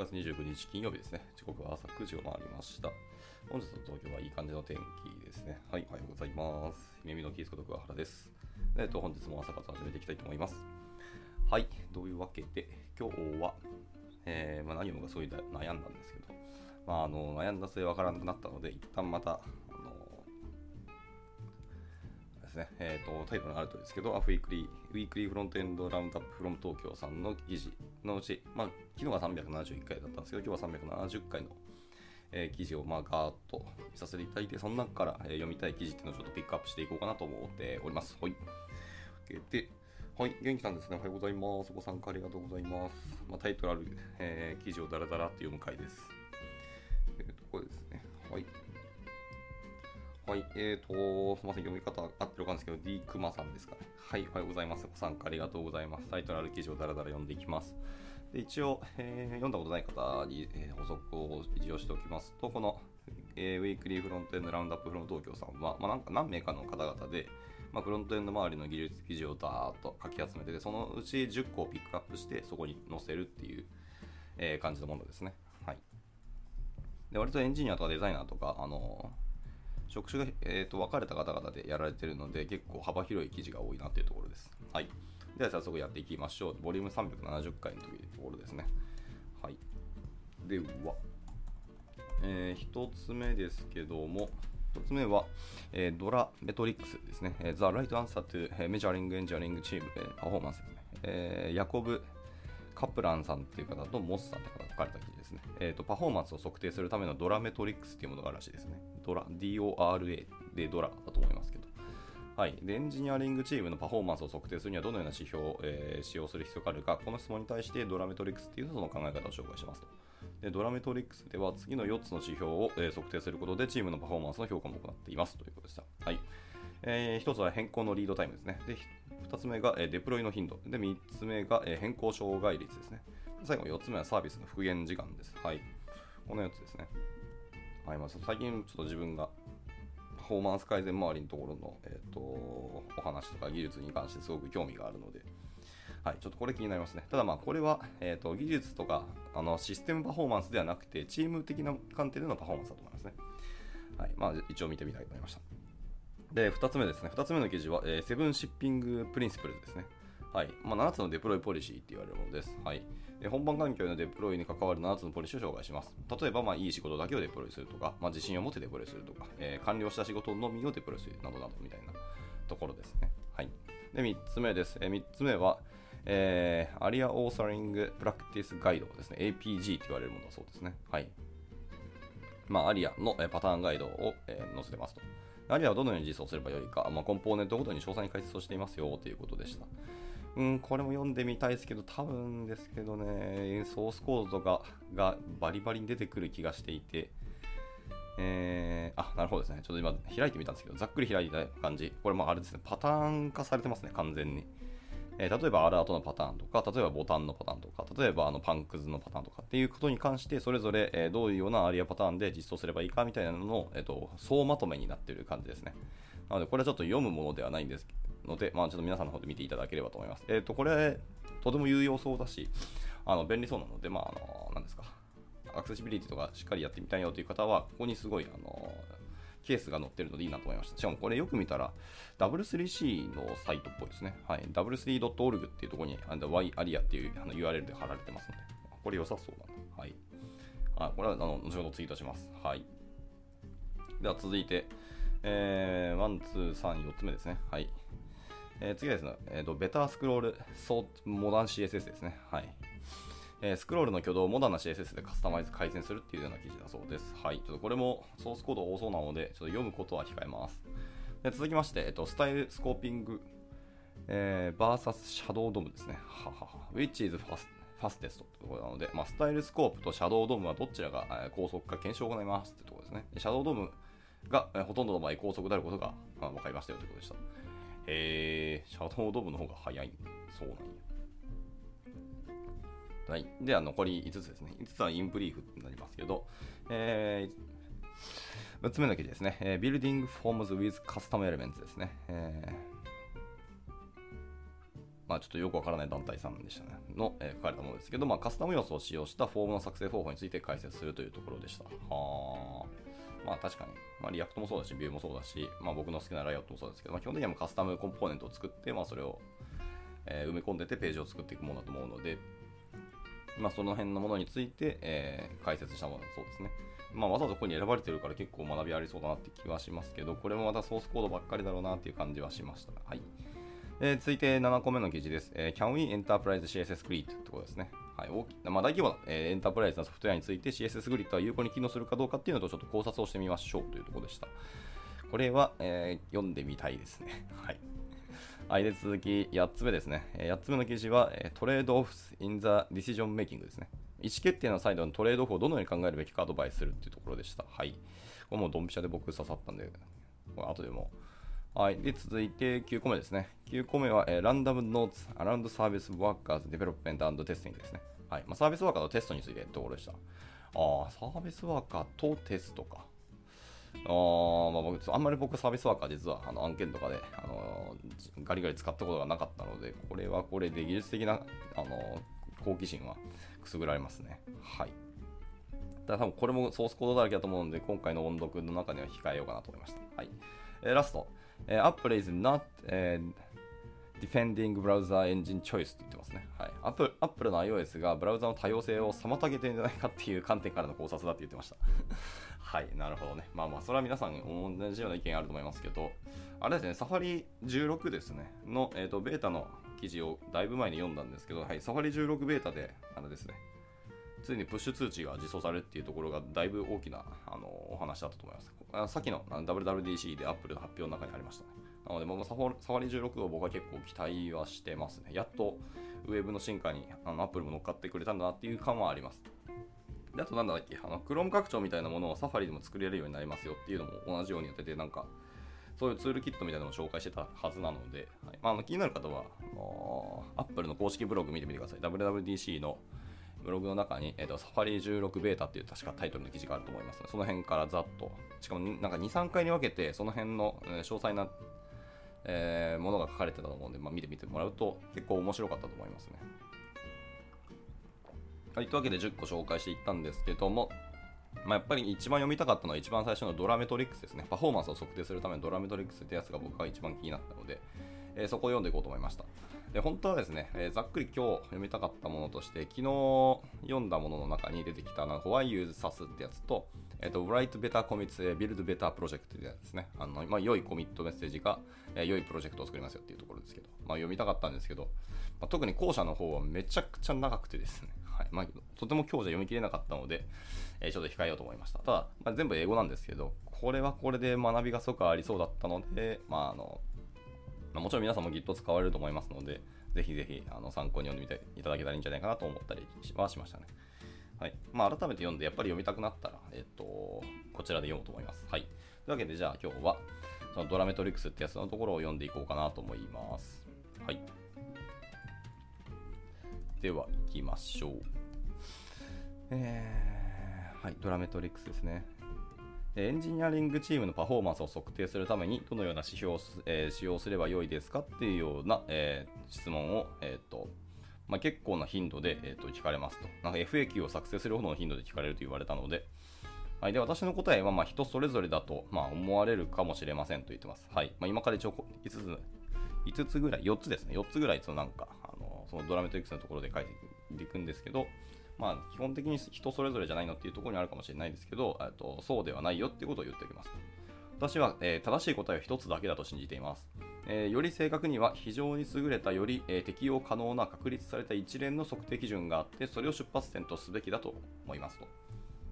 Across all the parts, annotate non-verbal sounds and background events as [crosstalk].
月29日金曜日ですね。時刻は朝9時を回りました。本日の東京はいい感じの天気ですね。はい、おはようございます。ゆめみのキースこと桑原です。えっ、と、本日も朝活始めていきたいと思います。はい、というわけで、今日は、えーまあ、何を読もうかすごい悩んだんですけど、まあ、あの悩んだ末わからなくなったので、一旦また、ですね、えーと、タイトルにある通りですけど、あ、Weekly、Weekly Frontend Roundup from 東京さんの記事のうち、まあ、昨日が371回だったんですけど、今日は370回の、えー記事をまあガーッと見させていただいて、その中から、えー読みたい記事っていうのをちょっとピックアップしていこうかなと思っております。はい。で、はい、元気さんですね。おはようございます。ご参加ありがとうございます。まあ、タイトルある、えー記事をダラダラって読む回です。えーと、これですね。はい。はい、えーと、すみません、読み方合ってるかんですけど、D クマさんですかね。はい、おはようございます。ご参加ありがとうございます。タイトルある記事をダラダラ読んでいきます。で一応、えー読んだことない方に、えー補足を一応しておきますと、この、えーウィークリーフロントエンドラウンドアップフロム東京さんは、まあ、なんか何名かの方々で、まあ、フロントエンド周りの技術記事をダーッと書き集めてて、そのうち10個をピックアップして、そこに載せるっていう、えー感じのものですね。はい。で割とエンジニアとかデザイナーとか、あの職種が、えー、と分かれた方々でやられてるので、結構幅広い記事が多いなっていうところです。はい。では早速やっていきましょう。ボリューム370回のところですね。はい。では、え1つ目ですけども、1つ目は、えードラメトリックスですね。えー The Right Answer to えー Measuring Engineering Team、えー Performance ですね。えーヤコブ・カプランさんっていう方とモスさんって方が書かれた記事ですね。えーと、パフォーマンスを測定するためのドラメトリックスっていうものがあるらしいですね。ドラ、DORA でドラだと思いますけど。はい、エンジニアリングチームのパフォーマンスを測定するにはどのような指標を、えー使用する必要があるか、この質問に対してドラメトリックスっていうその考え方を紹介しますと。でドラメトリックスでは次の4つの指標を、えー測定することでチームのパフォーマンスの評価も行っていますということでした。はいえー1つは変更のリードタイムですね。で2つ目が、デプロイの頻度。で3つ目が、変更障害率ですね。最後4つ目はサービスの復元時間です。はい。この4つですね。はいまあ、最近ちょっと自分がパフォーマンス改善周りのところの、えー、とお話とか技術に関してすごく興味があるので、はい、ちょっとこれ気になりますね。ただまあこれは、えー、と技術とかあのシステムパフォーマンスではなくてチーム的な観点でのパフォーマンスだと思いますね。はいまあ、一応見てみたいと思いました。で、2つ目ですね。2つ目の記事は、えー Seven Shipping Principles ですね。はい。まあ、7つのデプロイポリシーって言われるものです。はい。で本番環境へのデプロイに関わる7つのポリシーを紹介します。例えば、まあ、いい仕事だけをデプロイするとか、まあ、自信を持ってデプロイするとか、えー完了した仕事のみをデプロイするなどなどみたいなところですね。はい。で、3つ目です。え3つ目は、えー、 ARIA Authoring Practices Guide ですね。APG って言われるものだそうですね。はい。まあ、アリアのえーパターンガイドを、えー載せてますと。アリアはどのように実装すればよいか、まあ、コンポーネントごとに詳細に解説をしていますよということでした。うん、これも読んでみたいですけど、多分ですけどね、ソースコードとかがバリバリに出てくる気がしていて、えー、あ、なるほどですね。ちょっと今開いてみたんですけど、ざっくり開いた感じ。これもあれですね、パターン化されてますね、完全に。えー例えばアラートのパターンとか、例えばボタンのパターンとか、例えばあのパンクズのパターンとかっていうことに関して、それぞれ、えどういうようなアリアパターンで実装すればいいかみたいなのの、えー、と総まとめになっている感じですね。なので、これはちょっと読むものではないんですので、まあ、ちょっと皆さんの方で見ていただければと思います。えっ、と、これ、とても有用そうだし、あの便利そうなので、まあ、あの、なんですか、アクセシビリティとかしっかりやってみたいよという方は、ここにすごい、あの、ケースが載ってるのでいいなと思いました。しかもこれよく見たら、W3C のサイトっぽいですね。はい。w3.org っていうところに、あの Y アリアっていうあの URL で貼られてますので、これ良さそうだな。はい。あこれはあの後ほどツイートします。はい。では続いて、えー、 one, two、三、4つ目ですね。はい。えー次はですね、えーと、 Better Scrolling Through Modern CSS ですね。はい。えースクロールの挙動をモダンな CSS でカスタマイズ改善するっていうような記事だそうです。はい。ちょっとこれもソースコード多そうなので、ちょっと読むことは控えます。で続きまして、えっと、 Style Scoping、えー、VS Shadow DOM ですね。ははは。which is fast fastest というところなので、まあ、スタイルスコープと Shadow DOM はどちらがえ高速か検証を行いますってところですね。 Shadow DOMがえほとんどの場合高速であることがまあ分かりましたよということでした。へー、シャドウドームの方が早い。そうなんや。はい。では残り5つですね。5つはインブリーフになりますけど、えー、6つ目の記事ですね。えー、Building Forms with Custom Elements ですね。えーまあ、ちょっとよくわからない団体さんでしたね、の、えー、書かれたものですけど、まあ、カスタム要素を使用したフォームの作成方法について解説するというところでした。はまあ確かに、まあ、 React もそうだし、 Vue もそうだし、まあ、僕の好きな Riot もそうですけど、まあ、基本的にはカスタムコンポーネントを作って、まあ、それを、え、埋め込んでてページを作っていくものだと思うので、まあ、その辺のものについて、えー、解説したものそうですね。まあ、わざわざここに選ばれてるから結構学びありそうだなって気はしますけど、これもまたソースコードばっかりだろうなっていう感じはしました。はい。えー、続いて7個目の記事です。えー、Can we Enterprise CSS Grid? ってことですね。はい、大きまあ、大規模な、えー、エンタープライズのソフトウェアについて CSS グリッドは有効に機能するかどうかっていうのとちょっと考察をしてみましょうというところでした。これは、えー、読んでみたいですね。はい。はい、で続き8つ目ですね。8つ目の記事は、トレードオフ in the decision making ですね。意思決定のサイドのトレードオフをどのように考えるべきかアドバイスするっていうところでした。はい。これもうドンピシャで僕刺さったんで、これ後でもはい。で、続いて9個目ですね。9個目は、えー、Random Notes Around Service Workers Development and Testing ですね。はい。まあ、サービスワーカーのテストについてところでした。ああ、サービスワーカーとテストか。あまあ、僕あんまり僕サービスワーカー実はあの案件とかで、あの、ガリガリ使ったことがなかったので、これはこれで技術的な、あの、好奇心はくすぐられますね。はい。ただ多分これもソースコードだらけだと思うので、今回の音読の中には控えようかなと思いました。はい。えー、ラスト。えー、Apple is not、えー、defending browser engine choice って言ってますね。はい。Apple, の iOS がブラウザの多様性を妨げてるんじゃないかっていう観点からの考察だって言ってました。[laughs] はい、なるほどね。まあまあ、それは皆さん同じような意見あると思いますけど、あれですね、サファリ16ですね、の、えーと、ベータの記事をだいぶ前に読んだんですけど、はい、サファリ16ベータで、あれですね、ついにプッシュ通知が実装されるっていうところがだいぶ大きなあのお話だったと思います。さっきの WWDC で Apple の発表の中にありましたね。なので、まあ、サファリ16を僕は結構期待はしてますね。やっとウェブの進化にあの Apple も乗っかってくれたんだなっていう感はあります。であとなんだっけ、あの Chrome 拡張みたいなものをサファリでも作れるようになりますよっていうのも同じようにやってて、なんかそういうツールキットみたいなのを紹介してたはずなので、はいまあ、あの気になる方は、あの Apple の公式ブログ見てみてください。WWDC のブログの中に、えーと、サファリ16ベータっていう確かタイトルの記事があると思いますので、その辺からざっと、しかもなんか2、3回に分けて、その辺の、詳細な、えー、ものが書かれてたと思うんで、まあ、見てみてもらうと結構面白かったと思いますね。はい、というわけで10個紹介していったんですけども、まあ、やっぱり一番読みたかったのは一番最初のドラメトリックスですね。パフォーマンスを測定するためのドラメトリックスってやつが僕が一番気になったので、えー、そこを読んでいこうと思いました。で本当はですね、えー、ざっくり今日読みたかったものとして、昨日読んだものの中に出てきた、ホワイユーズサスってやつと、えっ、ー、と、Write Better Commits Build Better Project ってやつですね。あの、まあ、良いコミットメッセージが、えー、良いプロジェクトを作りますよっていうところですけど、まあ、読みたかったんですけど、まあ、特に後者の方はめちゃくちゃ長くてですね、[laughs] はいまあ、とても今日じゃ読み切れなかったので、えー、ちょっと控えようと思いました。ただ、まあ、全部英語なんですけど、これはこれで学びがすごくありそうだったので、まあ、あの、まあ、もちろん皆さんも Git 使われると思いますので、ぜひぜひあの参考に読んでみていただけたらいいんじゃないかなと思ったりはしましたね。はいまあ、改めて読んでやっぱり読みたくなったら、えっと、こちらで読もうと思います。はい、というわけでじゃあ今日はそのドラメトリックスってやつのところを読んでいこうかなと思います。はい、では行きましょう。えー、はい、ドラメトリックスですね。エンジニアリングチームのパフォーマンスを測定するためにどのような指標を、えー、使用すればよいですかっていうような、えー、質問を、えーとまあ、結構な頻度で、えーと、聞かれますと。なんか FAQ を作成するほどの頻度で聞かれると言われたので、はい、で私の答えはまあ人それぞれだと、まあ、思われるかもしれませんと言ってます。はいまあ、今から一応5つ ,5 つぐらい、4つですね、4つぐらいそのなんかあのそのドラメトリックスのところで書いていくんですけど、まあ、基本的に人それぞれじゃないのっていうところにあるかもしれないですけど、とそうではないよっていうことを言っておきます。私は、えー、正しい答えは1つだけだと信じています。えー、より正確には非常に優れたより、えー、適用可能な確立された一連の測定基準があってそれを出発点とすべきだと思いますと。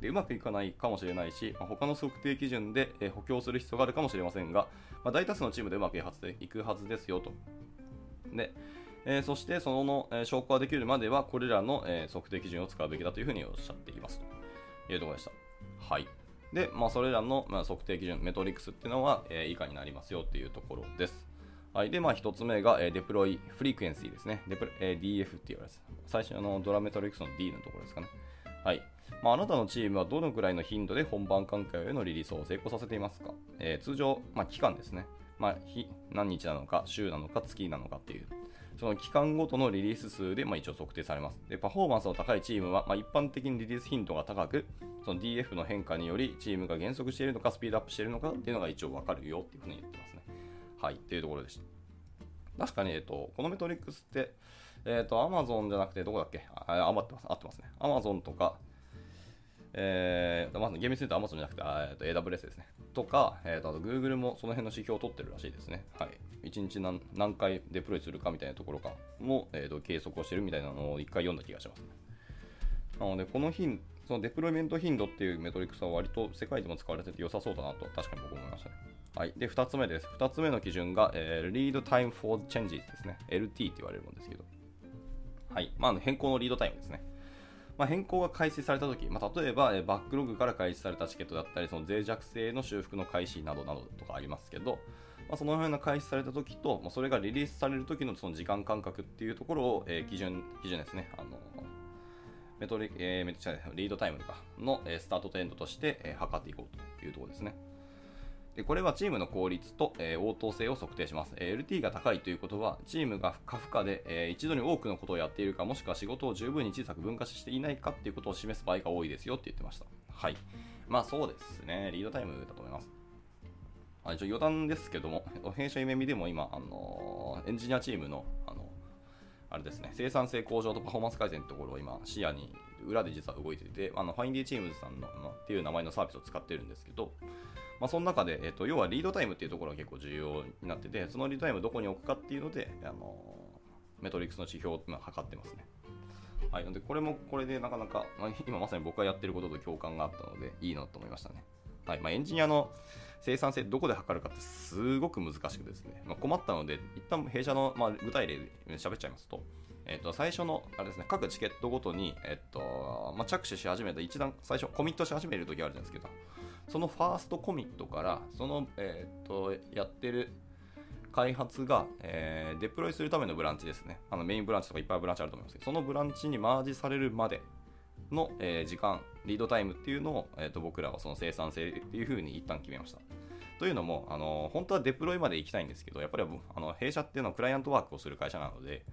でうまくいかないかもしれないし、まあ、他の測定基準で、え、補強する必要があるかもしれませんが、まあ、大多数のチームでうまくいくはずですよと。で、えー、そしてその、え、証拠ができるまではこれらの、え、測定基準を使うべきだというふうにおっしゃっていますというところでした。はい。で、まあ、それらの、ま、測定基準、メトリックスっていうのは、え、以下になりますよっていうところです。はい。で、まあ、1つ目が、え、 Deploy Frequency ですね。デプえー、DF って言われます。最初の DORA Metrics の D のところですかね。はい。まあ、あなたのチームはどのくらいの頻度で本番環境へのリリースを成功させていますか、えー、通常、まあ、期間ですね。まあ、日、何日なのか、週なのか、月なのかっていうその期間ごとのリリース数で、まあ、一応測定されます。で、パフォーマンスの高いチームは、まあ、一般的にリリース頻度が高く、その DF の変化によりチームが減速しているのか、スピードアップしているのかっていうのが一応わかるよっていうふうに言ってますね。はい、っていうところでした。確かに、えっと、このメトリックスって、えっと、Amazon じゃなくて、どこだっけ？あ、余ってます。合ってますね。Amazon とか、えー、まず厳密に言うと Amazon じゃなくて、えー、と AWS ですね。とか、えー、とあと Google もその辺の指標を取ってるらしいですね。はい。1日何何回デプロイするかみたいなところかも、えー、と計測をしてるみたいなのを1回読んだ気がします、ね。なので、この頻そのデプロイメント頻度っていうメトリックスは割と世界でも使われてて良さそうだなと確かに僕思いましたね。はい。で、2つ目です。2つ目の基準が、えー、Read Time for Changes ですね。LT って言われるもんですけど。はい。まあ、変更のリードタイムですね。まあ、変更が開始されたとき、まあ、例えば、えバックログから開始されたチケットだったり、その脆弱性の修復の開始などなどとかありますけど、まあ、そのような開始されたときと、まあ、それがリリースされるときのその時間間隔っていうところを、え、基準基準ですね、あのメトリ、えー、メトリードタイムとかの、え、スタートとエンドとして、え、測っていこうというところですね。でこれはチームの効率と、え、応答性を測定します、え、LT が高いということは、チームが過負荷で、えー、一度に多くのことをやっているか、もしくは仕事を十分に小さく分割していないかっていうことを示す場合が多いですよって言ってました。はい。まあそうですね、リードタイムだと思います。あ一応余談ですけども、弊社夢見でも今、あのエンジニアチームの、あのあれですね、生産性向上とパフォーマンス改善ってところを今、視野に、裏で実は動いていて、あのファインディチームズさんのっていう名前のサービスを使ってるんですけど、まあ、その中で、えっと、要はリードタイムっていうところが結構重要になってて、そのリードタイムをどこに置くかっていうので、あのメトリックスの指標を測ってますね。はい、のでこれもこれでなかなか、まあ、今まさに僕がやってることと共感があったので、いいなと思いましたね。はい。まあ、エンジニアの生産性どこで測るかってすごく難しくですね、まあ、困ったので、一旦弊社の、まあ、具体例で喋っちゃいますと、えっと、最初の、あれですね、各チケットごとに、えっと、まあ、着手し始めた一段、最初、コミットし始めるときあるじゃないですけど、そのファーストコミットから、その、えっと、やってる開発が、えー、デプロイするためのブランチですね。あのメインブランチとかいっぱいブランチあると思いますけど、そのブランチにマージされるまでの、えー、時間、リードタイムっていうのを、えーと、僕らはその生産性っていうふうに一旦決めました。というのも、あの本当はデプロイまで行きたいんですけど、やっぱりあの弊社っていうのはクライアントワークをする会社なので、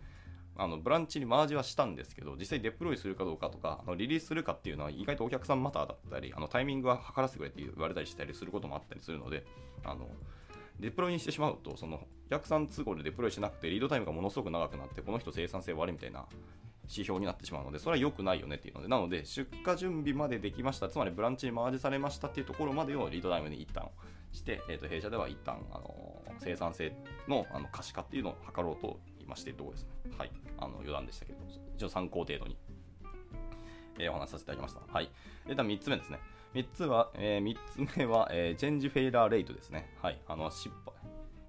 あのブランチにマージはしたんですけど、実際デプロイするかどうかとか、あのリリースするかっていうのは意外とお客さんマターだったり、あのタイミングは測らせてくれって言われたりしたりすることもあったりするので、あのデプロイにしてしまうと、そのお客さん都合でデプロイしなくて、リードタイムがものすごく長くなって、この人生産性悪いみたいな指標になってしまうので、それは良くないよねっていうので、なので、出荷準備までできました、つまりブランチにマージされましたっていうところまでをリードタイムに一旦して、えー、と弊社では一旦あの生産性のあの可視化っていうのを図ろうと今しているとこですね。はい。あの余談でしたけど、一応参考程度に、えー、お話しさせていただきました。はい。で、3つ目ですね。3つは、えー、3つ目は、えー、チェンジフェイラーレイトですね。はい。あの、失敗。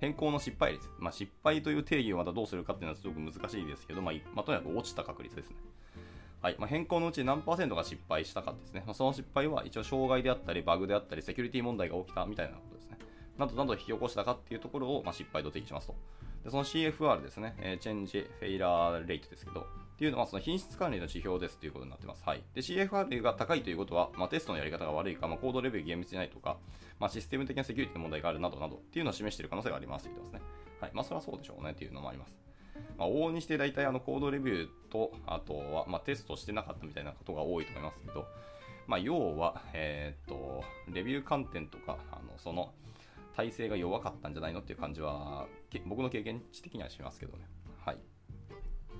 変更の失敗率。まあ、失敗という定義をまたどうするかっていうのはすごく難しいですけど、まあ、まあ、とにかく落ちた確率ですね。はいまあ、変更のうち何パーセントが失敗したかですね。まあ、その失敗は一応障害であったり、バグであったり、セキュリティ問題が起きたみたいなことですね。などなど引き起こしたかっていうところを、まあ、失敗と定義しますと。でその CFR ですね、えー、チェンジフェイラーレイトですけど、っていうのはその品質管理の指標ですということになってます。はい。で、CFR が高いということは、まあ、テストのやり方が悪いか、まあ、コードレベル厳密じゃないとか、まあ、システム的なセキュリティの問題があるなどなどっていうのを示している可能性がありますと言ってますね。はい。まあ、それはそうでしょうねっていうのもあります。まあ、往々にして大体あのコードレビューと、あとは、まあ、テストしてなかったみたいなことが多いと思いますけど、まあ、要は、え、っと、レビュー観点とか、あのその、体制が弱かったんじゃないのっていう感じは、僕の経験値的にはしますけどね。はい。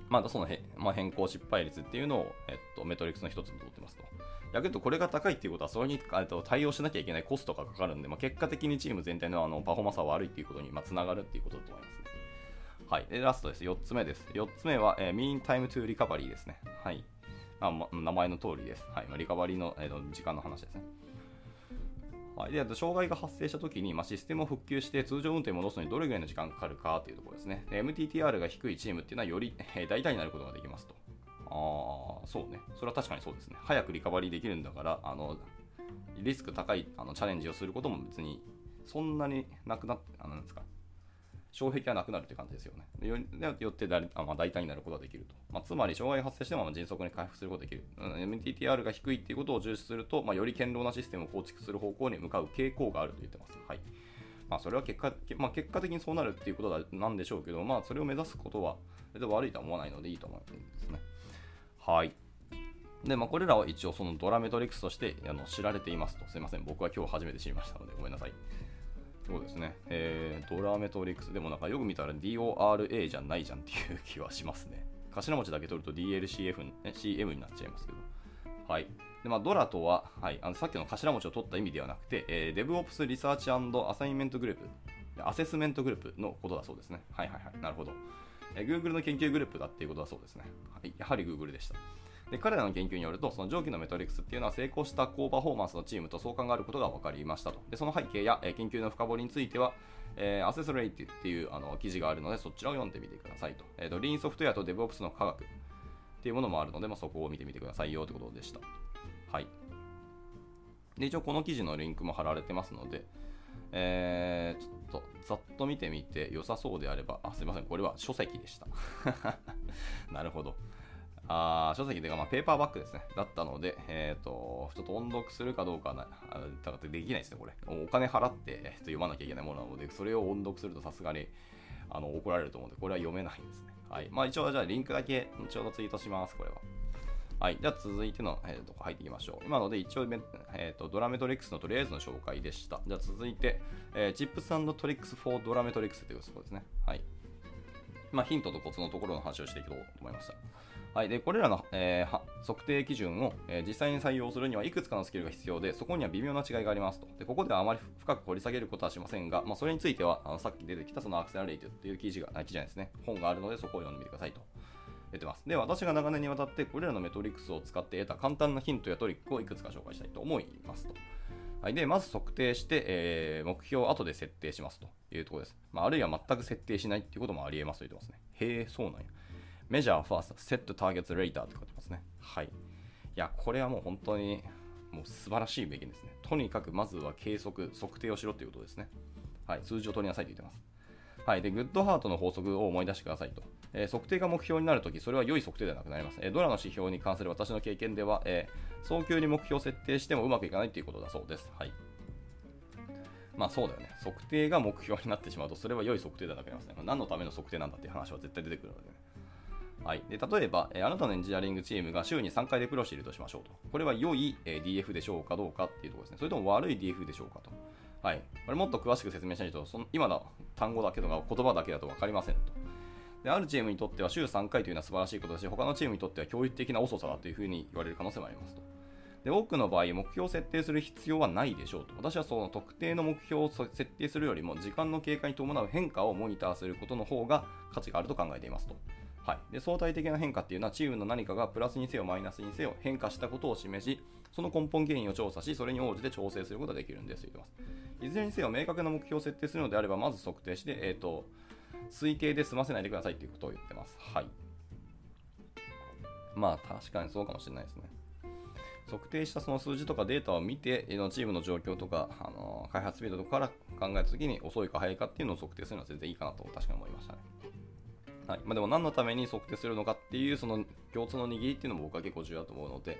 まだそのへ、まあ、変更失敗率っていうのを、えっと、メトリックスの一つにとってますと。逆に言うと、これが高いっていうことは、それにと対応しなきゃいけないコストがかかるんで、まあ、結果的にチーム全体のあのパフォーマンスが悪いっていうことにつながるっていうことだと思いますね。はい。で、ラストです。4つ目です。4つ目は、えー、Mean Time to Recovery ですね。はい。あ、ま、名前の通りです。はい。リカバリーの、えー、時間の話ですね。はい、で障害が発生したときに、まあ、システムを復旧して通常運転に戻すのにどれぐらいの時間かかるかというところですね。MTTR が低いチームっていうのはより、[laughs] えー、大体になることができますと。ああ、そうね。それは確かにそうですね。早くリカバリーできるんだから、あのリスク高いあのチャレンジをすることも別にそんなになくなって、あのなんですか、障壁がなくなるという感じですよね。よよってだあ、まあ、大胆になることができると。まあ、つまり、障害が発生しても迅速に回復することができる。MTTR が低いということを重視すると、まあ、より堅牢なシステムを構築する方向に向かう傾向があると言ってます。はい。まあ、それは結果,、まあ、結果的にそうなるっていうことなんでしょうけど、まあ、それを目指すことは悪いとは思わないのでいいと思うんですね。はい。で、まあ、これらは一応そのドラメトリックスとしてあの知られていますと。すいません。僕は今日初めて知りましたので、ごめんなさい。そうですね。えー、 DORA Metrics。でもなんかよく見たら DORA じゃないじゃんっていう気はしますね。[laughs] 頭文字だけ取ると DLCF、ね、CM になっちゃいますけど。はい。でまあ、 DORA とは、はい、あのさっきの頭文字を取った意味ではなくて、えー、DevOps リサーチアサインメントグループ、アセスメントグループのことだそうですね。はいはいはい。なるほど。えー、Google の研究グループだっていうことだそうですね。はい、やはり Google でした。で彼らの研究によると、その上記のメトリックスっていうのは成功した高パフォーマンスのチームと相関があることが分かりましたと。でその背景や、え、研究の深掘りについては、えー、アセスレイティっていうあの記事があるので、そちらを読んでみてくださいと。えーと、リーンソフトウェアと DevOps の科学っていうものもあるので、まあ、そこを見てみてくださいよということでした。はい。で、一応この記事のリンクも貼られてますので、えー、ちょっとざっと見てみて良さそうであれば、あ、すいません、これは書籍でした。[laughs] なるほど。あ書籍というか、まあ、ペーパーバッグですね。だったので、えっ、ー、と、ちょっと音読するかどうかな、あだからできないですね、これ。お金払って、えー、と読まなきゃいけないものなので、それを音読するとさすがにあの怒られると思うので、これは読めないんですね。はい。まあ一応、じゃあリンクだけちょうどツイートします、これは。はい。じゃあ続いての、えー、とこ入っていきましょう。今ので一応、えーと、ドラメトリックスのとりあえずの紹介でした。じゃあ続いて、えー、チップストリックス for ドラメトリックスというところですね。はい。まあ、ヒントとコツのところの話をしていこうと思いました。はい、でこれらの、えー、測定基準を、えー、実際に採用するにはいくつかのスキルが必要で、そこには微妙な違いがありますと。でここではあまり深く掘り下げることはしませんが、まあ、それについてはあのさっき出てきたそのアクセラレイトっていう記事が、記事じゃないですね、本があるのでそこを読んでみてくださいと。出てます。で、私が長年にわたってこれらのメトリックスを使って得た簡単なヒントやトリックをいくつか紹介したいと思いますと。はい、で、まず測定して、えー、目標を後で設定しますというところです。まあ、あるいは全く設定しないっていうこともありえますと言ってますね。へえ、そうなんや。Measure first, set targets later って書いてますね。はい。いや、これはもう本当にもう素晴らしい名言ですね。とにかくまずは計測、測定をしろということですね。はい、数字を取りなさいと言ってます。はい、で、グッドハートの法則を思い出してくださいと。えー、測定が目標になるとき、それは良い測定ではなくなります。えー、ドラの指標に関する私の経験では、えー、早急に目標を設定してもうまくいかないということだそうです。はい。まあそうだよね。測定が目標になってしまうと、それは良い測定ではなくなりますね。何のための測定なんだっていう話は絶対出てくるのでね。はい、で例えば、え、あなたのエンジニアリングチームが週に3回デプロしているとしましょうと。これは良い、え、DF でしょうかどうかっていうところですね。それとも悪い DF でしょうかと。はい。これもっと詳しく説明しないと、その今の単語だけとか言葉だけだと分かりませんと。であるチームにとっては週3回というのは素晴らしいことだし、他のチームにとっては教育的な遅さだというふうに言われる可能性もありますと。で多くの場合、目標を設定する必要はないでしょうと。私はその特定の目標を設定するよりも、時間の経過に伴う変化をモニターすることの方が価値があると考えていますと。はい、で相対的な変化っていうのはチームの何かがプラスにせよマイナスにせよ変化したことを示しその根本原因を調査しそれに応じて調整することができるんですと言ってますいずれにせよ明確な目標を設定するのであればまず測定して、えーと、推計で済ませないでくださいということを言ってます。はい。まあ確かにそうかもしれないですね。測定したその数字とかデータを見て、チームの状況とか、あの開発スピードとかから考えたときに遅いか早いかっていうのを測定するのは全然いいかなと確かに思いましたね。はいまあ、でも何のために測定するのかっていうその共通の握りっていうのも僕は結構重要だと思うので、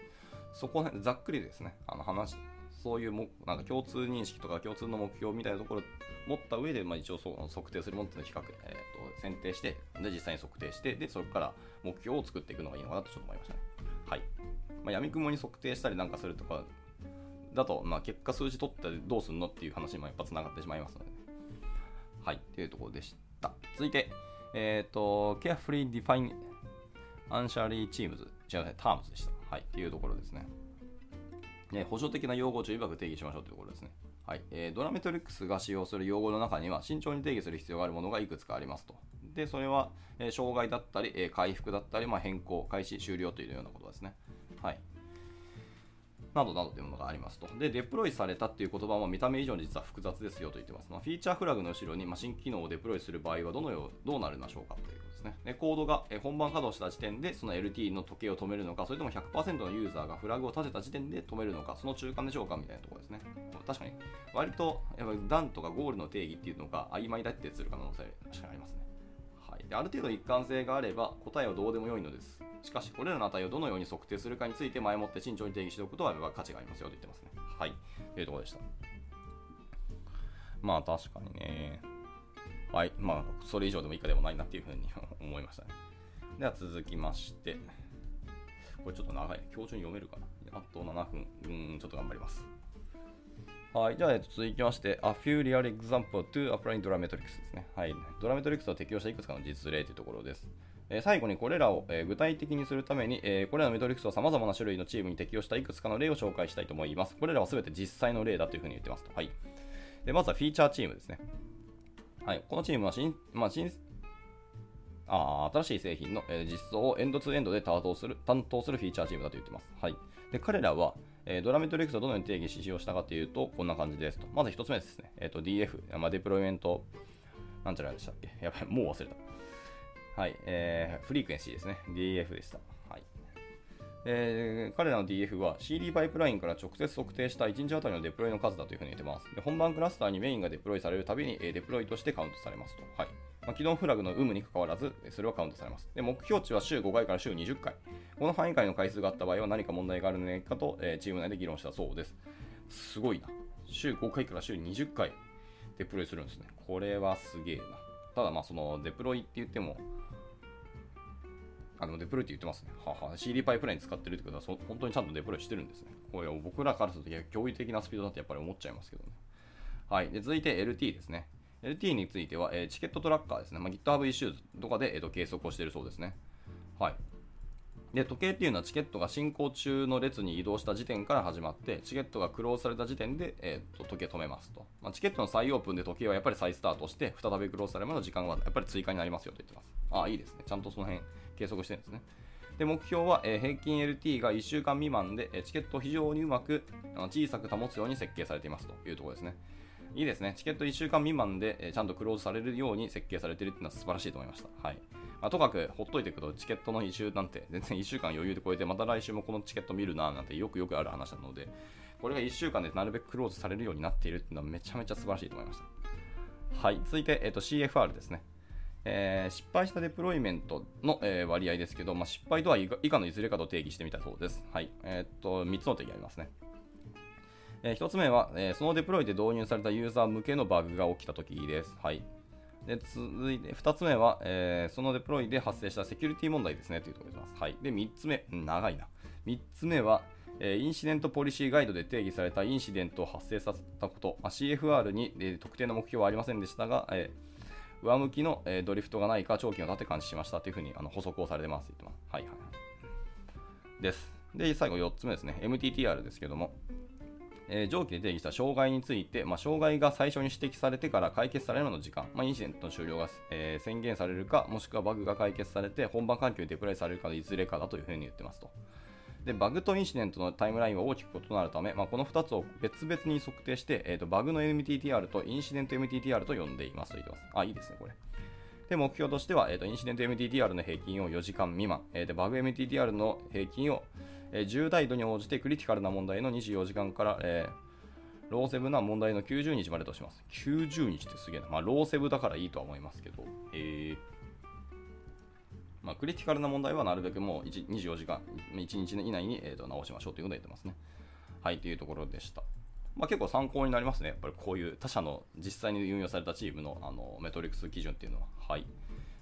そこざっくりですね、あの話、そういうもなんか共通認識とか共通の目標みたいなところ持った上で、まあ、一応そう測定するものっていうのを比較、えーと、選定して、で実際に測定して、でそこから目標を作っていくのがいいのかなとちょっと思いましたね。はい。まあ、闇雲に測定したりなんかするとかだと、まあ、結果数字取ってどうすんのっていう話にもやっぱつながってしまいますので、ね、はい、というところでした。続いて、えっ、ー、と、carefully define answering teams 違うね、terms でした。はい、っていうところですね。ね補助的な用語を注意深く定義しましょうというところですね。はい、えー、ドラメトリックスが使用する用語の中には慎重に定義する必要があるものがいくつかありますと。で、それは、えー、障害だったり、えー、回復だったり、まあ、変更、開始、終了というようなことですね。はい。などなどというものがありますと。で、デプロイされたっていう言葉も見た目以上に実は複雑ですよと言ってます。まあ、フィーチャーフラグの後ろに、ま、新機能をデプロイする場合はどのようどうなりましょうかということですね。でコードが本番稼働した時点でその LT の時計を止めるのか、それとも100%のユーザーがフラグを立てた時点で止めるのか、その中間でしょうかみたいなところですね。確かに、割とやっぱ段とかゴールの定義っていうのが曖昧だってする可能性確かにありますね。い、である程度一貫性があれば答えはどうでもよいのです。しかし、これらの値をどのように測定するかについて前もって慎重に定義しておくことは価値がありますよと言ってますね。はい。というところでした。まあ確かにね。はい。まあ、それ以上でも以下でもないなっていうふうに [laughs] 思いましたね。では続きまして、これちょっと長い。今日中に読めるかなあと7分。うん、ちょっと頑張ります。はい。じゃあ、えっと、続きまして、A few real example to apply Durametrics ですね。はい。ドラメトリクスを適用したいくつかの実例というところです。え、最後にこれらを、え、具体的にするために、え、これらのメトリクスを様々な種類のチームに適用したいくつかの例を紹介したいと思います。これらは全て実際の例だというふうに言ってますと。はい。で、まずはフィーチャーチームですね。はい。このチームは新、まあ、新、あ新しい製品の、えー、実装をエンドツーエンドで担当する担当するフィーチャーチームだと言ってます。はい。で、彼らは、えー、 DORA Metrics をどのように定義し使用したかというと、こんな感じですと。まず1つ目ですね。え、ー、と、DF、まあ、 Deployment、なんちゃらでしたっけ？やばい、もう忘れた。はい、えー、 Frequency ですね。DF でした。はい。えー、彼らの DF は CD パイプラインから直接測定した1日あたりのデプロイの数だというふうに言ってます。で本番クラスターにメインがデプロイされるたびに、えー、デプロイとしてカウントされますと。はい。まあ、起動フラグの有無にかかわらず、それはカウントされます。で目標値は週5回から週20回。この範囲外の回数があった場合は何か問題があるのかと、えー、チーム内で議論したそうです。すごいな。週5回から週20回デプロイするんですね。これはすげえな。ただまあそのデプロイって言っても、あのデプロイって言ってますね。はは CD パイプライン使ってるってことはそ、本当にちゃんとデプロイしてるんですね。これ僕らからするといや驚異的なスピードだってやっぱり思っちゃいますけどね。はい。で続いて LT ですね。LT については、え、チケットトラッカーですね。まあ、GitHub Issues とかで、えーと、計測をしているそうですね。はい。で、時計っていうのはチケットが進行中の列に移動した時点から始まって、チケットがクローズされた時点で、えーと、時計止めますと。まあ、チケットの再オープンで時計はやっぱり再スタートして、再びクローズされるまでの時間はやっぱり追加になりますよと言ってます。ああ、いいですね。ちゃんとその辺計測してるんですね。で目標は、えー、平均 LT が1週間未満で、え、チケットを非常にうまく小さく保つように設計されていますというところですね。いいですね。チケット1週間未満で、え、ちゃんとクローズされるように設計されてるっていうのは素晴らしいと思いました。はい。まあ、とかくほっといていくと、チケットの異臭なんて全然1週間余裕で超えて、また来週もこのチケット見るななんてよくよくある話なので、これが1週間でなるべくクローズされるようになっているっていうのはめちゃめちゃ素晴らしいと思いました。はい。続いて、えーと、CFR ですね。えー、失敗したデプロイメントの、えー、割合ですけど、まあ、失敗とは以下のいずれかと定義してみたそうです。はい。えー、っと、3つの定義ありますね。えー、1つ目は、えそのデプロイで導入されたユーザー向けのバグが起きたときです。はい。で続いて、2つ目は、えそのデプロイで発生したセキュリティ問題ですねというところです。はい。で、3つ目、長いな。3つ目は、えインシデントポリシーガイドで定義されたインシデントを発生させたこと、まあ、CFR に、え特定の目標はありませんでしたが、えー上向きの、えドリフトがないか長期を立て監視しましたというふうにあの補足をされてます。言ってますはいはい。です。で、最後4つ目ですね。MTTR ですけども、えー、上記で定義した障害について、まあ、障害が最初に指摘されてから解決されるの時間、まあ、インシデントの終了が、えー、宣言されるか、もしくはバグが解決されて本番環境にデプライされるかのいずれかだというふうに言ってますと。でバグとインシデントのタイムラインは大きく異なるため、まあ、この2つを別々に測定して、えーと、バグの MTTR とインシデント MTTR と呼んでいますと言ってます。あ、いいですね、これ。で、目標としては、えーと、インシデント MTTR の平均を4時間未満、えー、でバグ MTTR の平均を、えー、10代度に応じてクリティカルな問題の24時間から、えー、ローセブな問題の90日までとします。90日ってすげえな。まあ、ローセブだからいいとは思いますけど、えー、まあ、クリティカルな問題はなるべくもう24時間、1日以内に、えー、と直しましょうということを言ってますね。はい、というところでした。まあ、結構参考になりますね。やっぱりこういう他社の実際に運用されたチームのあのメトリクス基準っていうのは。はい。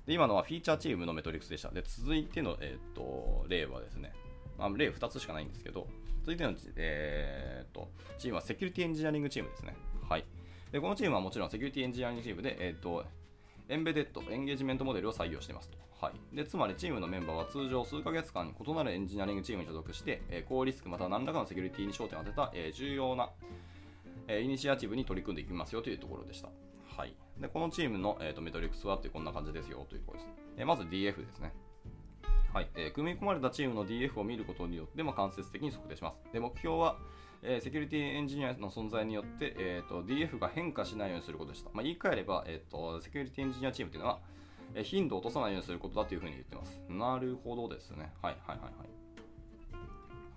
で、今のはフィーチャーチームのメトリクスでした。で、続いての、えーと、例はですね、まあ、例2つしかないんですけど、続いての、えーと、チームはセキュリティエンジニアリングチームですね。はい。で、このチームはもちろんセキュリティエンジニアリングチームで、えーとエンベデッド、エンゲージメントモデルを採用していますと。はい、でつまりチームのメンバーは通常数ヶ月間に異なるエンジニアリングチームに所属して、えー、高リスクまたは何らかのセキュリティに焦点を当てた、えー、重要な、えー、イニシアチブに取り組んでいきますよというところでした。はい、でこのチームの、えーと、メトリックスはってこんな感じですよというところです。え、まず DF ですね。はいえー、組み込まれたチームの DF を見ることによって、まあ、間接的に測定します。で目標は、えー、セキュリティエンジニアの存在によって、えーと、DF が変化しないようにすることでした。まあ、言い換えれば、えーと、セキュリティエンジニアチームというのは、えー、頻度を落とさないようにすることだというふうに言ってます。なるほどですね。はいはいはいはい。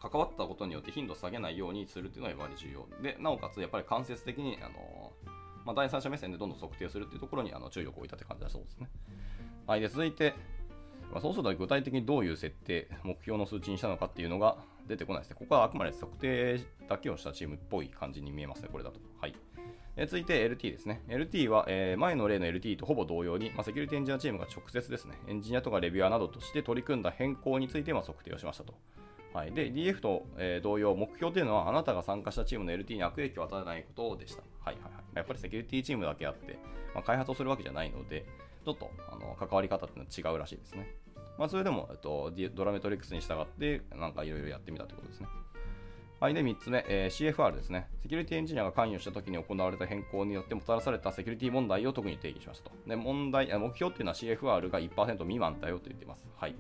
関わったことによって頻度を下げないようにするというのはやっぱり重要で、なおかつやっぱり間接的に、あのまあ、第三者目線でどんどん測定するというところにあの注力を置いたって感じだそうですね。はい、で続いて、まあ、そうすると具体的にどういう設定、目標の数値にしたのかっていうのが出てこないですね。ここはあくまで測定だけをしたチームっぽい感じに見えますね、これだと。はい。え続いて LT ですね。LT は、え、前の例の LT とほぼ同様に、ま、セキュリティエンジニアチームが直接ですね、エンジニアとかレビュアーなどとして取り組んだ変更についてま測定をしましたと。はい、で DF と、え、同様、目標というのはあなたが参加したチームの LT に悪影響を与えないことでした。はいはいはい、やっぱりセキュリティチームだけあって、まあ、開発をするわけじゃないので、ちょっとあの関わり方っていうのは違うらしいですね。まあ、それでも、えっと、ドラメトリックスに従って、なんかいろいろやってみたということですね。はい、で3つ目、えー、CFR ですね。セキュリティエンジニアが関与したときに行われた変更によってもたらされたセキュリティ問題を特に定義しましたと。で問題目標っていうのは CFR が1%未満だよと言っています。はい。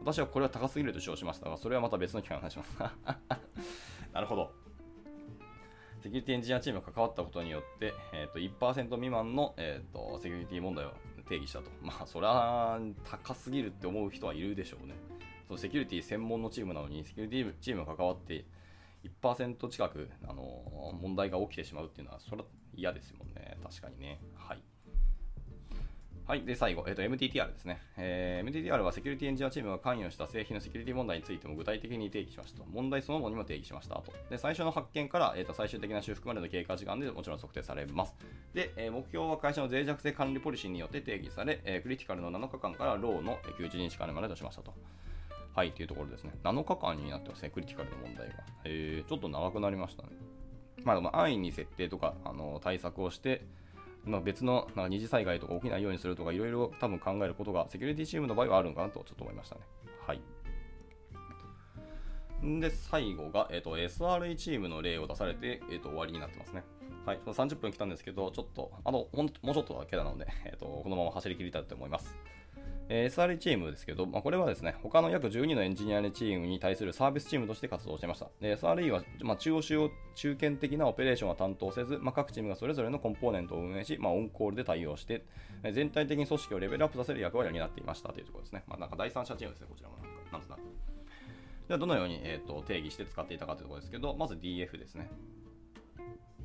私はこれは高すぎると主張しましたが、それはまた別の機会に話します。[laughs] なるほど。セキュリティエンジニアチームが関わったことによって、えーと、1%未満の、えーと、セキュリティ問題を定義したと。[laughs] まあ、それは高すぎるって思う人はいるでしょうね。そのセキュリティ専門のチームなのに、セキュリティチームが関わって1%近く、あの問題が起きてしまうっていうのは、それは嫌ですもんね。確かにね。はい。はい。で、最後、えっ、ー、と、MTTR ですね、えー。MTTR はセキュリティエンジニアチームが関与した製品のセキュリティ問題についても具体的に定義しましたと。問題そのものにも定義しましたと。で、最初の発見から、えーと、最終的な修復までの経過時間でもちろん測定されます。で、えー、目標は会社の脆弱性管理ポリシーによって定義され、えー、クリティカルの7日間からローの91日間までとしましたと。はい、というところですね。7日間になってますね、クリティカルの問題が。えー、ちょっと長くなりましたね。まあ、でも安易に設定とかあの対策をして、まあ、別のなんか二次災害とか起きないようにするとか、いろいろ多分考えることがセキュリティチームの場合はあるのかなとちょっと思いましたね。はい。で、最後が、えっと、SRE チームの例を出されて、えっと、終わりになってますね。はい、30分来たんですけど、ちょっと、あの、もうちょっとだけなので、えっと、このまま走り切りたいと思います。え、SRE チームですけど、まあ、これはですね、他の約12のエンジニアチームに対するサービスチームとして活動していました。SRE は、まあ、中央主要中堅的なオペレーションは担当せず、まあ、各チームがそれぞれのコンポーネントを運営し、ま、オンコールで対応して、全体的に組織をレベルアップさせる役割を担っていましたというところですね。ま、なんか第三者チームですね、こちらもなんか、なんとなく。では、どのように、えーと定義して使っていたかというところですけど、まず DF ですね。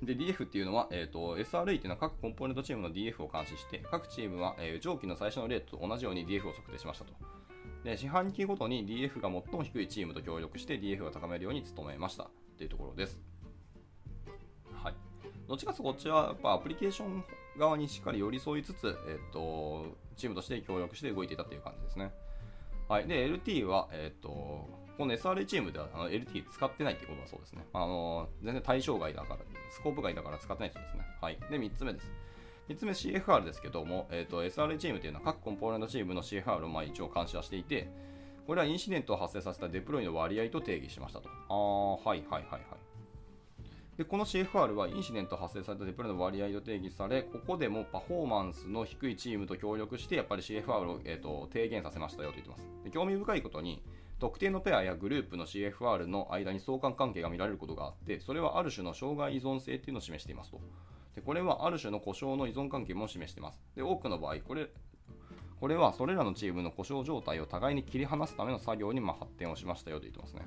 で、DF っていうのは、えーと、SRE っていうのは各コンポーネントチームの DF を監視して、各チームは、えー、上記の最初の例と同じように DF を測定しましたと。で、四半期ごとに DF が最も低いチームと協力して DF を高めるように努めましたっていうところです。はい。どっちかとこっちはやっぱアプリケーション側にしっかり寄り添いつつ、えっ、ー、と、チームとして協力して動いていたっていう感じですね。はい。で、LT は、えっ、と、この SRA チームではあの LT 使ってないってことだそうですね。あの全然対象外だから、スコープ外だから使ってないそうですね。はい。で、3つ目です。3つ目 CFR ですけども、えーと、SRA チームというのは各コンポーネントチームの CFR をまあ一応監視はしていて、これはインシデントを発生させたデプロイの割合と定義しましたと。ああ、はいはいはいはい。で、この CFR はインシデント発生されたデプロイの割合と定義され、ここでもパフォーマンスの低いチームと協力して、やっぱり CFR を、えーと低減させましたよと言ってます。で興味深いことに、特定のペアやグループの CFR の間に相関関係が見られることがあって、それはある種の障害依存性っていうのを示していますと。でこれはある種の故障の依存関係も示しています。で多くの場合、これこれはそれらのチームの故障状態を互いに切り離すための作業にま発展をしましたよと言ってますね。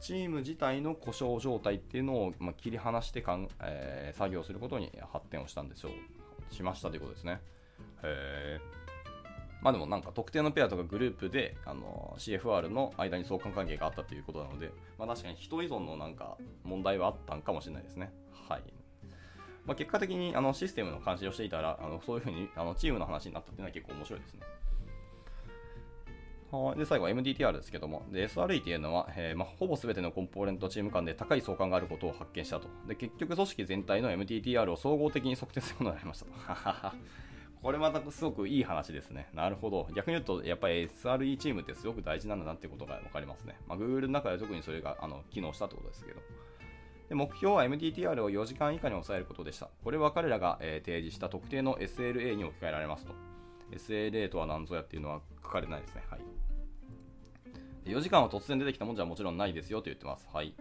チーム自体の故障状態っていうのをま切り離してかん、えー、作業することに発展をしたんでしょう。しましたということですね。へー。まあでもなんか特定のペアとかグループであの CFR の間に相関関係があったということなので、まあ、確かに人依存のなんか問題はあったんかもしれないですね。はい。まあ、結果的にあのシステムの監視をしていたら、あのそういうふうにあのチームの話になったっていうのは結構面白いですね。はいで最後は MDTR ですけども、で SRE っていうのは、えー、まあ、ほぼ全てのコンポーネントチーム間で高い相関があることを発見したと。で結局、組織全体の MDTR を総合的に測定することになりましたと。これまたすごくいい話ですね。なるほど。逆に言うと、やっぱり SRE チームってすごく大事なんだなっていうことが分かりますね。まあ、Google の中では特にそれがあの機能したってことですけど。で目標は MTTR を4時間以下に抑えることでした。これは彼らが、えー、提示した特定の SLA に置き換えられますと。SLA とは何ぞやっていうのは書かれないですね。はい。4時間は突然出てきたもんじゃもちろんないですよと言ってます。はい。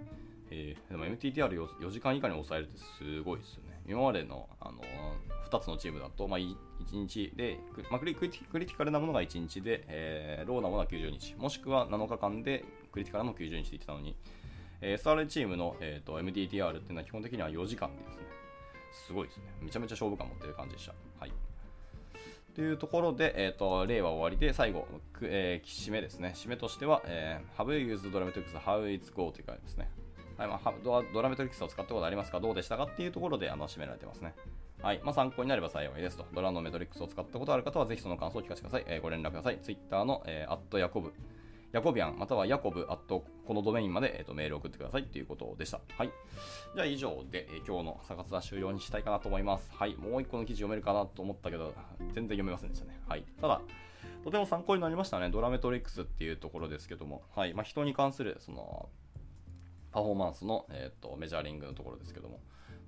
えー、でも MTTR4 4時間以下に抑えるってすごいですよね。今までの、あの、2つのチームだと、まあ、1日で、まあ、クリクリティカルなものが1日で、えー、ローなものは90日、もしくは7日間でクリティカルの90日って言ってたのに、えー、SR チームの、えーと、MTTR っていうのは基本的には4時間でですね、すごいですね。めちゃめちゃ勝負感持ってる感じでした。はい。というところで、えーと、例は終わりで、最後、えー、締めですね。締めとしては、えー、Have you used Dramatix? How it's go? という感じですね。はいまあ、ドドラメトリックスを使ったことありますか？どうでしたかっていうところであの締められてますね。はいまあ、参考になれば幸いですと。ドラのメトリックスを使ったことある方はぜひその感想を聞かせてください。えー、ご連絡ください。Twitter の、えー、アットヤコブ、ヤコビアン、またはヤコブ、アットこのドメインまで、えーと、メールを送ってくださいということでした。はい。じゃあ以上で、えー、今日のサカツは終了にしたいかなと思います。はい。もう一個の記事読めるかなと思ったけど、全然読めませんでしたね。はい。ただ、とても参考になりましたね。ドラメトリックスっていうところですけども、はい。まあ、人に関する、その、パフォーマンスの、えーと、メジャーリングのところですけども、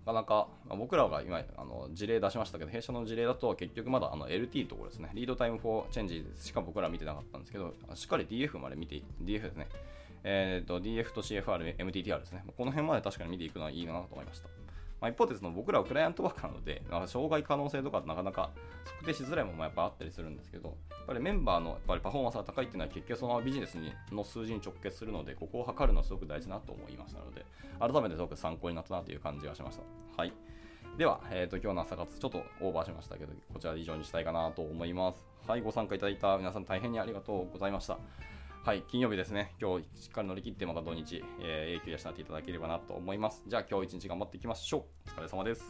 なかなか、まあ、僕らが今あの事例出しましたけど、弊社の事例だと結局まだあの LT のところですね、リードタイムフォーチェンジしか僕ら見てなかったんですけど、しっかり DF まで見て、DF ですね、えーと、DF と CFR、MTTR ですね、この辺まで確かに見ていくのはいいなと思いました。まあ、一方でその僕らはクライアントワークなので、なんか障害可能性とかなかなか測定しづらいものもやっぱあったりするんですけど、やっぱりメンバーのやっぱりパフォーマンスが高いっていうのは結局そのビジネスにの数字に直結するので、ここを測るのはすごく大事なと思いましたので、改めてすごく参考になったなという感じがしました。はい。では、えーと、今日の朝活ちょっとオーバーしましたけど、こちらで以上にしたいかなと思います。はい、ご参加いただいた皆さん大変にありがとうございました。はい、金曜日ですね。今日しっかり乗り切って、また土日、えー、永久養っていただければなと思います。じゃあ今日一日頑張っていきましょう。お疲れ様です。